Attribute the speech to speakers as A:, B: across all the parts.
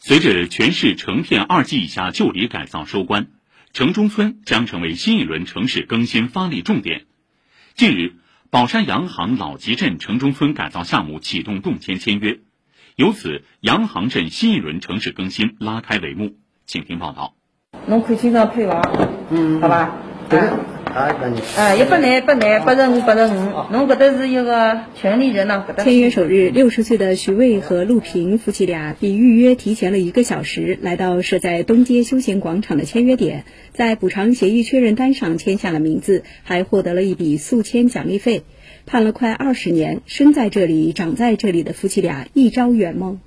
A: 随着全市成片二级以下旧里改造收官，城中村将成为新一轮城市更新发力重点。近日，宝山洋行老集镇城中村改造项目启动动迁签约，由此洋行镇新一轮城市更新拉开帷幕。请听报道。
B: 侬可以经常配娃，
C: 嗯，
B: 好吧？
C: 对。
B: 哎，一百男，百男，八十五，八十五。侬搿搭是一个权利人呢。
D: 签约首日，六十岁的徐卫和陆平夫妻俩比预约提前了一个小时，来到设在东街休闲广场的签约点，在补偿协议确认单上签下了名字，还获得了一笔速签奖励费。盼了快二十年，生在这里、长在这里的夫妻俩一朝圆梦。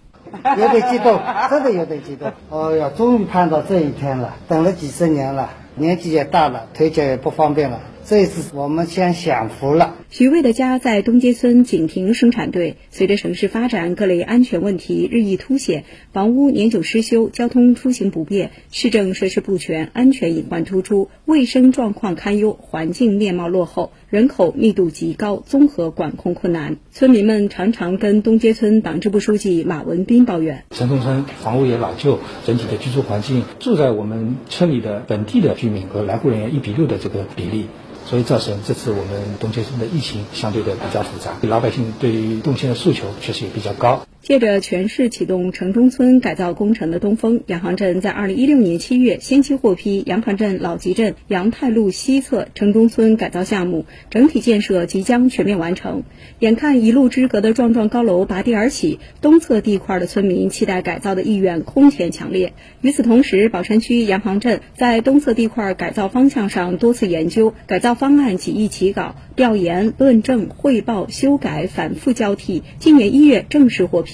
C: 有点激动，真的有点激动。哦呀，终于盼到这一天了，等了几十年了，年纪也大了，腿脚也不方便了。这次我们先享福了。
D: 徐卫的家在东街村景亭生产队。随着城市发展，各类安全问题日益凸显，房屋年久失修，交通出行不便，市政设施不全，安全隐患突出，卫生状况堪忧，环境面貌落后，人口密度极高，综合管控困难。村民们常常跟东街村党支部书记马文斌抱怨：
E: 城中村房屋也老旧，整体的居住环境，住在我们村里的本地的居民和来沪人员一比六的这个比例。所以造成这次我们东街村的疫情相对的比较复杂，老百姓对于动迁的诉求确实也比较高。
D: 借着全市启动城中村改造工程的东风，洋行镇在二零一六年七月先期获批洋行镇老集镇杨泰路西侧城中村改造项目，整体建设即将全面完成。眼看一路之隔的幢幢高楼拔地而起，东侧地块的村民期待改造的意愿空前强烈。与此同时，宝山区洋行镇在东侧地块改造方向上多次研究改造方案，几易起稿、调研、论证、汇报、修改反复交替，今年一月正式获批。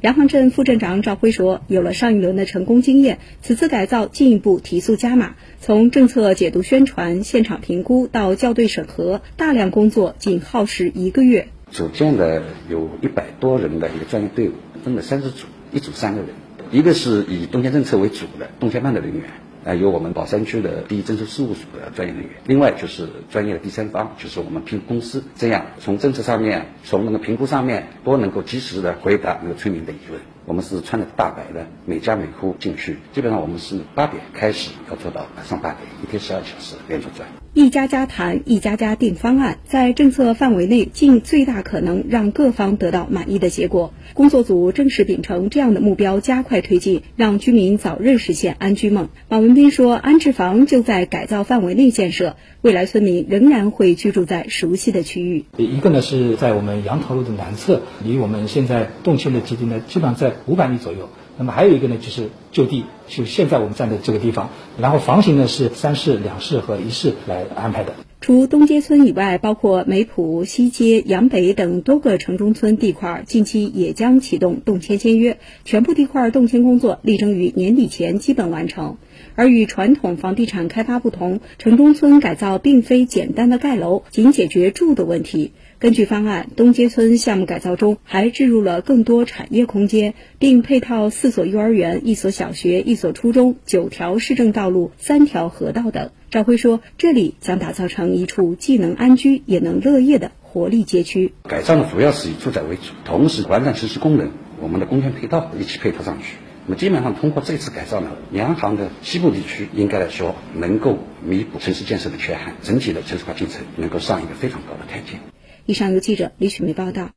D: 杨行镇副镇长赵辉说：“有了上一轮的成功经验，此次改造进一步提速加码。从政策解读、宣传、现场评估到校对审核，大量工作仅耗时一个月。
F: 组建的有一百多人的一个专业队伍，分了三十组，一组三个人，一个是以动迁政策为主的动迁办的人员。”啊，有我们宝山区的第一征收事务所的专业人员，另外就是专业的第三方，就是我们评估公司，这样从政策上面，从那个评估上面，都能够及时的回答那个村民的疑问。我们是穿着大白的，每家每户进去，基本上我们是八点开始，要做到晚上八点，一天十二小时连轴转。
D: 一家家谈，一家家定方案，在政策范围内尽最大可能让各方得到满意的结果。工作组正式秉承这样的目标，加快推进，让居民早日实现安居梦。马文斌说：“安置房就在改造范围内建设，未来村民仍然会居住在熟悉的区域。
E: 一个呢是在我们杨桃路的南侧，离我们现在动迁的基地呢，基本上在五百米左右。那么还有一个呢，就是就地，就现在我们站的这个地方。然后房型呢是三室、两室和一室来安排的。
D: 除东街村以外，包括梅浦、西街、杨北等多个城中村地块，近期也将启动动迁签约，全部地块动迁工作力争于年底前基本完成。而与传统房地产开发不同，城中村改造并非简单的盖楼，仅解决住的问题。根据方案，东街村项目改造中还置入了更多产业空间，并配套四所幼儿园、一所小学、一所初中、九条市政道路、三条河道等。赵辉说：“这里将打造成一处既能安居也能乐业的活力街区。
F: 改造呢，主要是以住宅为主，同时完善城市功能，我们的公共配套一起配套上去。那么基本上通过这次改造呢，洋行的西部地区应该来说能够弥补城市建设的缺憾，整体的城市化进程能够上一个非常高的台阶。”
D: 以上由记者李雪梅报道。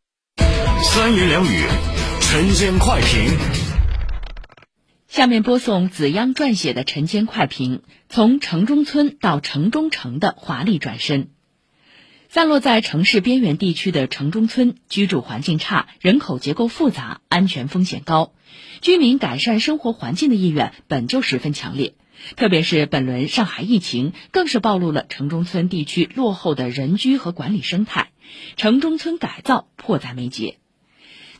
G: 三言两语，晨间快评。
H: 下面播送子央撰写的晨间快评：从城中村到城中城的华丽转身。散落在城市边缘地区的城中村，居住环境差，人口结构复杂，安全风险高，居民改善生活环境的意愿本就十分强烈。特别是本轮上海疫情，更是暴露了城中村地区落后的人居和管理生态。城中村改造迫在眉睫，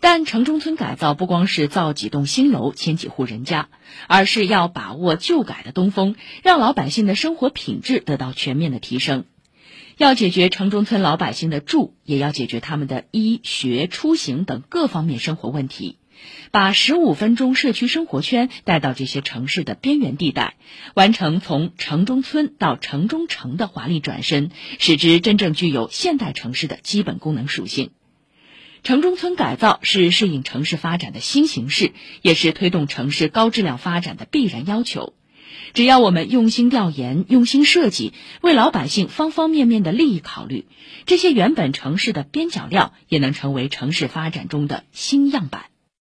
H: 但城中村改造不光是造几栋新楼、迁几户人家，而是要把握旧改的东风，让老百姓的生活品质得到全面的提升。要解决城中村老百姓的住，也要解决他们的医学、出行等各方面生活问题。把十五分钟社区生活圈带到这些城市的边缘地带，完成从城中村到城中城的华丽转身，使之真正具有现代城市的基本功能属性。城中村改造是适应城市发展的新形势，也是推动城市高质量发展的必然要求。只要我们用心调研、用心设计，为老百姓方方面面的利益考虑，这些原本城市的边角料也能成为城市发展中的新样板。